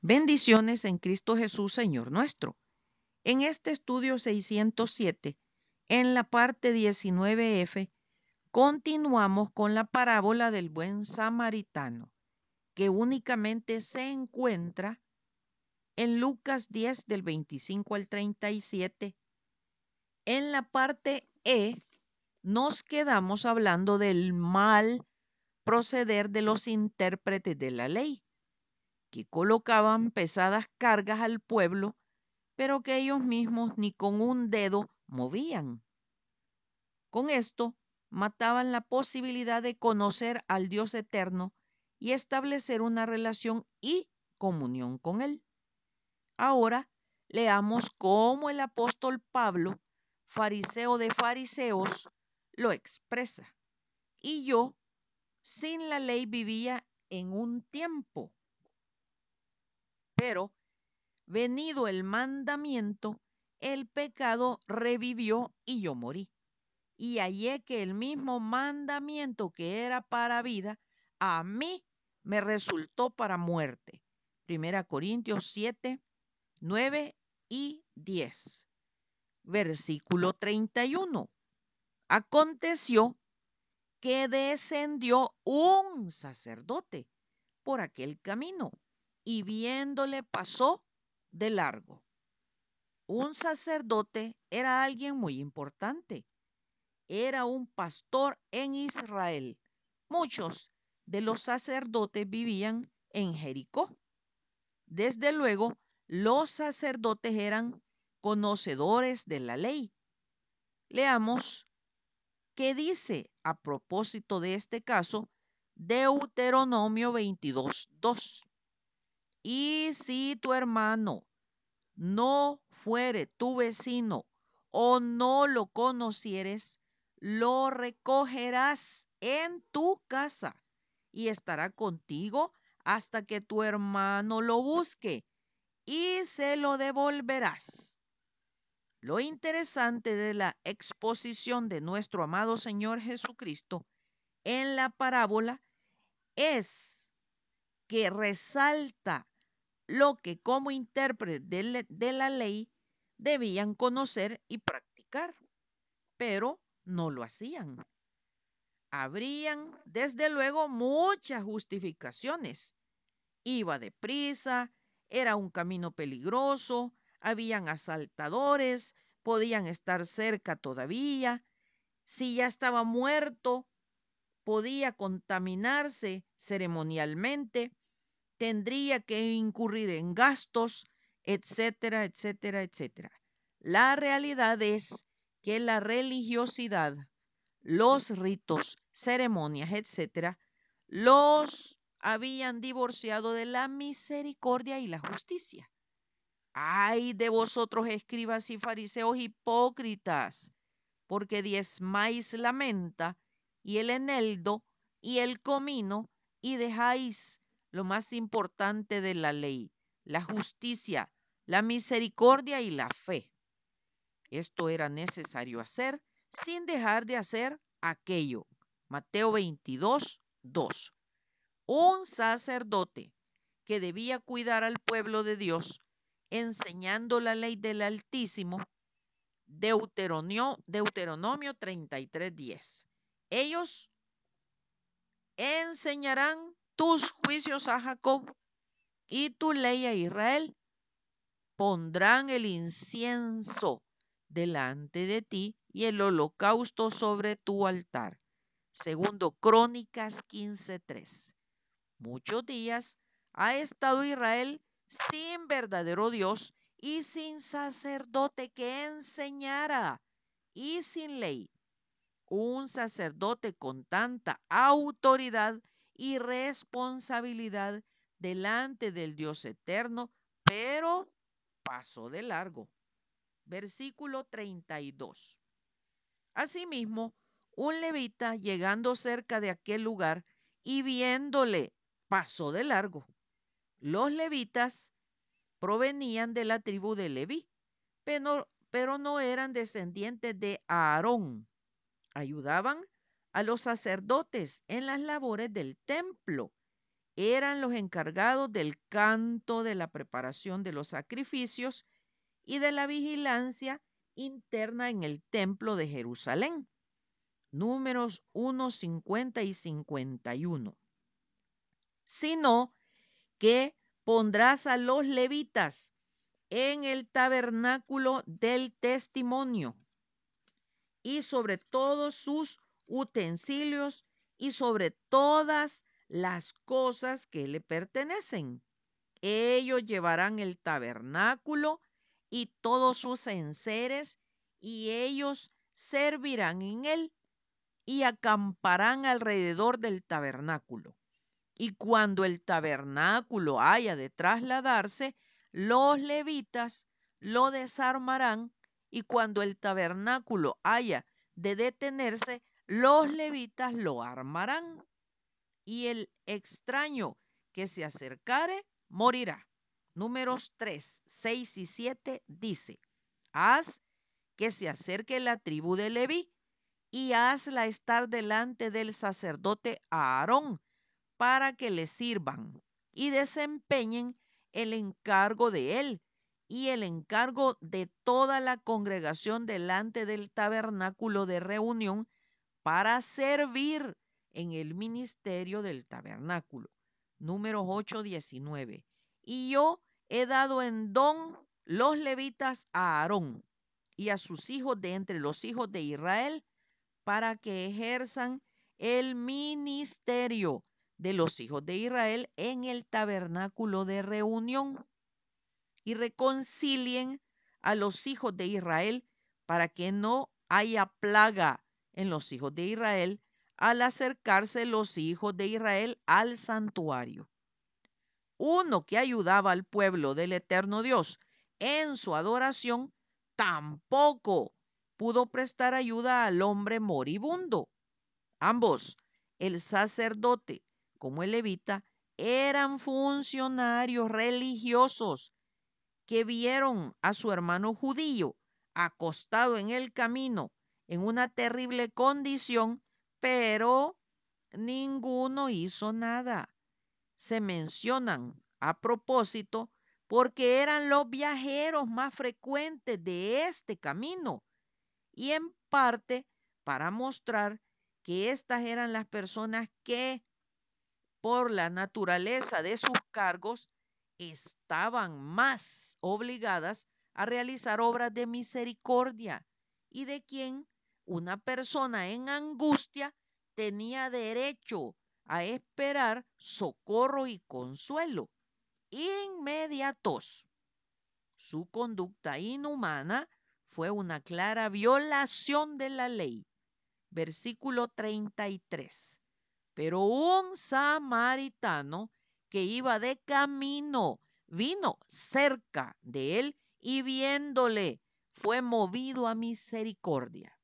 Bendiciones en Cristo Jesús, Señor nuestro. En este estudio 607, en la parte 19F, continuamos con la parábola del buen samaritano, que únicamente se encuentra en Lucas 10 del 25 al 37. En la parte E nos quedamos hablando del mal proceder de los intérpretes de la ley que colocaban pesadas cargas al pueblo, pero que ellos mismos ni con un dedo movían. Con esto mataban la posibilidad de conocer al Dios eterno y establecer una relación y comunión con Él. Ahora leamos cómo el apóstol Pablo, fariseo de fariseos, lo expresa. Y yo, sin la ley, vivía en un tiempo pero venido el mandamiento, el pecado revivió y yo morí. Y hallé que el mismo mandamiento que era para vida, a mí me resultó para muerte. Primera Corintios 7, 9 y 10. Versículo 31. Aconteció que descendió un sacerdote por aquel camino y viéndole pasó de largo. Un sacerdote era alguien muy importante. Era un pastor en Israel. Muchos de los sacerdotes vivían en Jericó. Desde luego, los sacerdotes eran conocedores de la ley. Leamos qué dice a propósito de este caso Deuteronomio 22.2. Y si tu hermano no fuere tu vecino o no lo conocieres, lo recogerás en tu casa y estará contigo hasta que tu hermano lo busque y se lo devolverás. Lo interesante de la exposición de nuestro amado Señor Jesucristo en la parábola es que resalta lo que como intérprete de la ley debían conocer y practicar, pero no lo hacían. Habrían, desde luego, muchas justificaciones. Iba deprisa, era un camino peligroso, habían asaltadores, podían estar cerca todavía. Si ya estaba muerto, podía contaminarse ceremonialmente tendría que incurrir en gastos, etcétera, etcétera, etcétera. La realidad es que la religiosidad, los ritos, ceremonias, etcétera, los habían divorciado de la misericordia y la justicia. Ay de vosotros, escribas y fariseos hipócritas, porque diezmáis la menta y el eneldo y el comino y dejáis lo más importante de la ley, la justicia, la misericordia y la fe. Esto era necesario hacer sin dejar de hacer aquello. Mateo 22, 2. Un sacerdote que debía cuidar al pueblo de Dios, enseñando la ley del Altísimo, Deuteronomio, Deuteronomio 33, 10. Ellos enseñarán tus juicios a Jacob y tu ley a Israel. Pondrán el incienso delante de ti y el holocausto sobre tu altar. Segundo Crónicas 15:3. Muchos días ha estado Israel sin verdadero Dios y sin sacerdote que enseñara y sin ley. Un sacerdote con tanta autoridad y responsabilidad delante del Dios eterno, pero pasó de largo. Versículo 32. Asimismo, un levita llegando cerca de aquel lugar y viéndole, pasó de largo. Los levitas provenían de la tribu de Leví, pero, pero no eran descendientes de Aarón. Ayudaban a los sacerdotes en las labores del templo. eran los encargados del canto, de la preparación de los sacrificios y de la vigilancia interna en el templo de Jerusalén. Números 1, 50 y 51. Sino que pondrás a los levitas en el tabernáculo del testimonio y sobre todos sus utensilios y sobre todas las cosas que le pertenecen. Ellos llevarán el tabernáculo y todos sus enseres y ellos servirán en él y acamparán alrededor del tabernáculo. Y cuando el tabernáculo haya de trasladarse, los levitas lo desarmarán y cuando el tabernáculo haya de detenerse, los levitas lo armarán. Y el extraño que se acercare morirá. Números 3, 6 y 7 dice, haz que se acerque la tribu de Leví y hazla estar delante del sacerdote Aarón para que le sirvan y desempeñen el encargo de él y el encargo de toda la congregación delante del tabernáculo de reunión para servir en el ministerio del tabernáculo. Número 8, 19. Y yo he dado en don los levitas a Aarón y a sus hijos de entre los hijos de Israel para que ejerzan el ministerio de los hijos de Israel en el tabernáculo de reunión y reconcilien a los hijos de Israel para que no haya plaga en los hijos de Israel al acercarse los hijos de Israel al santuario. Uno que ayudaba al pueblo del eterno Dios en su adoración tampoco pudo prestar ayuda al hombre moribundo. Ambos, el sacerdote como el levita, eran funcionarios religiosos que vieron a su hermano judío acostado en el camino en una terrible condición, pero ninguno hizo nada. Se mencionan a propósito porque eran los viajeros más frecuentes de este camino y en parte para mostrar que estas eran las personas que por la naturaleza de sus cargos, estaban más obligadas a realizar obras de misericordia y de quien una persona en angustia tenía derecho a esperar socorro y consuelo inmediatos. Su conducta inhumana fue una clara violación de la ley. Versículo 33. Pero un samaritano que iba de camino vino cerca de él y viéndole fue movido a misericordia.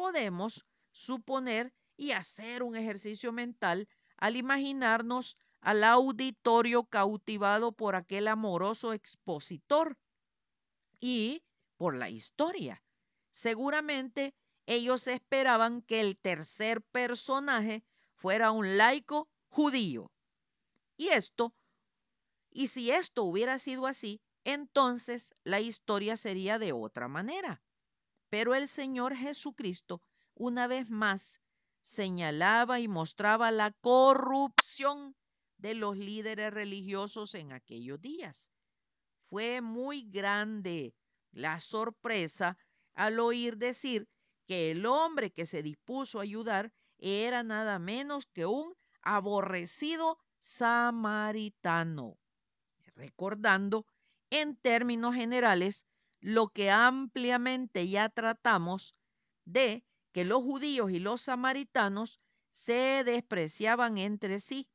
Podemos suponer y hacer un ejercicio mental al imaginarnos al auditorio cautivado por aquel amoroso expositor y por la historia. Seguramente ellos esperaban que el tercer personaje fuera un laico judío. Y esto, y si esto hubiera sido así, entonces la historia sería de otra manera. Pero el Señor Jesucristo, una vez más, señalaba y mostraba la corrupción de los líderes religiosos en aquellos días. Fue muy grande la sorpresa al oír decir que el hombre que se dispuso a ayudar era nada menos que un aborrecido samaritano, recordando en términos generales lo que ampliamente ya tratamos de que los judíos y los samaritanos se despreciaban entre sí,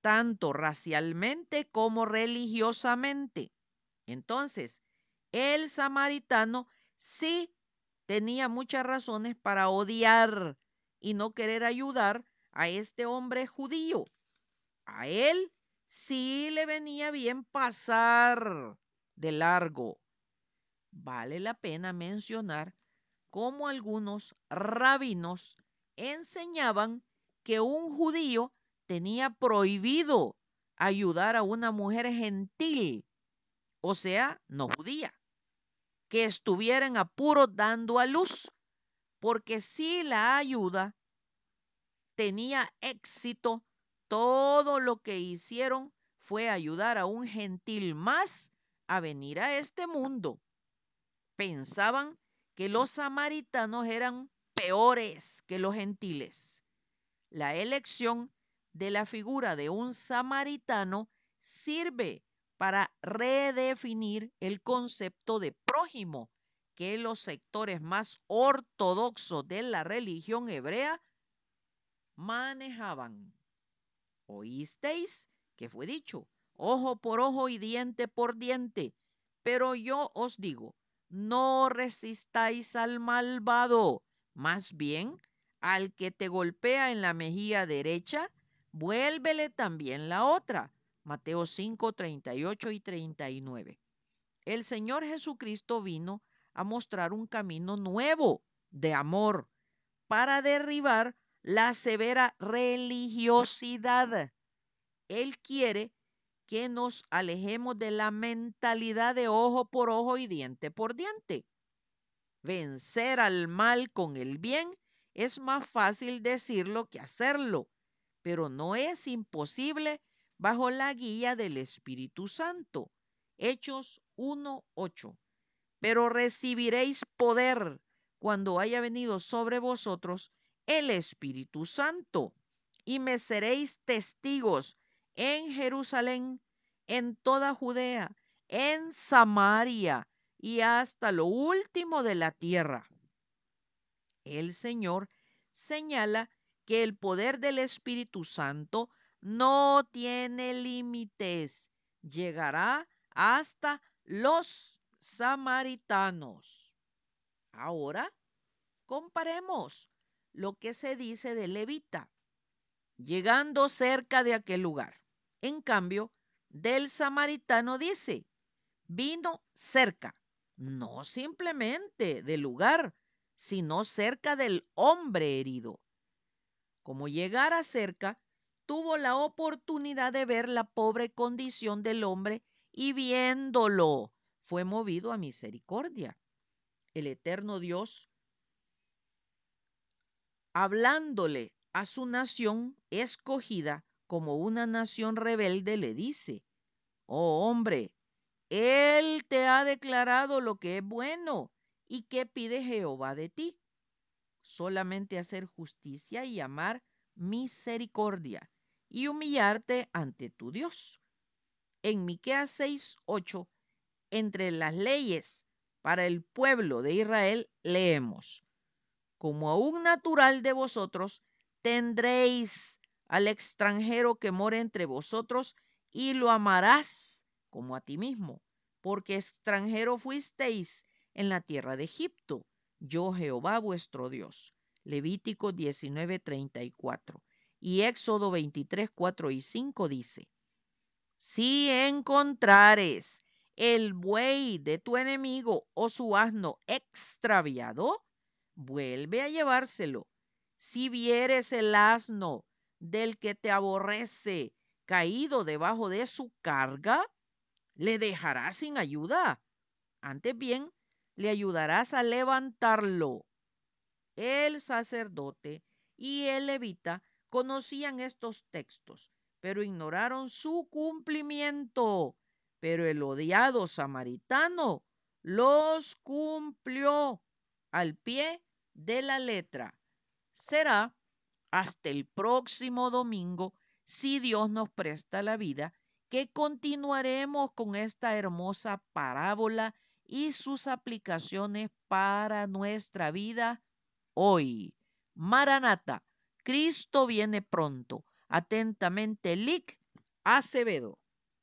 tanto racialmente como religiosamente. Entonces, el samaritano sí tenía muchas razones para odiar y no querer ayudar a este hombre judío. A él sí le venía bien pasar de largo. Vale la pena mencionar cómo algunos rabinos enseñaban que un judío tenía prohibido ayudar a una mujer gentil, o sea, no judía, que estuviera en apuro dando a luz, porque si la ayuda tenía éxito, todo lo que hicieron fue ayudar a un gentil más a venir a este mundo. Pensaban que los samaritanos eran peores que los gentiles. La elección de la figura de un samaritano sirve para redefinir el concepto de prójimo que los sectores más ortodoxos de la religión hebrea manejaban. Oísteis que fue dicho, ojo por ojo y diente por diente, pero yo os digo, no resistáis al malvado, más bien al que te golpea en la mejilla derecha, vuélvele también la otra. Mateo 5, 38 y 39. El Señor Jesucristo vino a mostrar un camino nuevo de amor para derribar la severa religiosidad. Él quiere que nos alejemos de la mentalidad de ojo por ojo y diente por diente. Vencer al mal con el bien es más fácil decirlo que hacerlo, pero no es imposible bajo la guía del Espíritu Santo. Hechos 1.8. Pero recibiréis poder cuando haya venido sobre vosotros el Espíritu Santo y me seréis testigos en Jerusalén, en toda Judea, en Samaria y hasta lo último de la tierra. El Señor señala que el poder del Espíritu Santo no tiene límites, llegará hasta los samaritanos. Ahora comparemos lo que se dice de Levita, llegando cerca de aquel lugar. En cambio, del samaritano dice, vino cerca, no simplemente del lugar, sino cerca del hombre herido. Como llegara cerca, tuvo la oportunidad de ver la pobre condición del hombre y viéndolo, fue movido a misericordia. El eterno Dios hablándole a su nación escogida como una nación rebelde, le dice, oh hombre, Él te ha declarado lo que es bueno y qué pide Jehová de ti. Solamente hacer justicia y amar misericordia y humillarte ante tu Dios. En Miqueas 6:8, entre las leyes para el pueblo de Israel, leemos: como a un natural de vosotros, tendréis al extranjero que mora entre vosotros y lo amarás como a ti mismo, porque extranjero fuisteis en la tierra de Egipto, yo Jehová vuestro Dios. Levítico 19:34 y Éxodo 23, 4 y 5 dice, si encontrares el buey de tu enemigo o su asno extraviado, vuelve a llevárselo. Si vieres el asno del que te aborrece caído debajo de su carga, le dejarás sin ayuda. Antes bien, le ayudarás a levantarlo. El sacerdote y el levita conocían estos textos, pero ignoraron su cumplimiento. Pero el odiado samaritano los cumplió al pie de la letra. Será hasta el próximo domingo, si Dios nos presta la vida, que continuaremos con esta hermosa parábola y sus aplicaciones para nuestra vida hoy. Maranata, Cristo viene pronto. Atentamente, Lic Acevedo.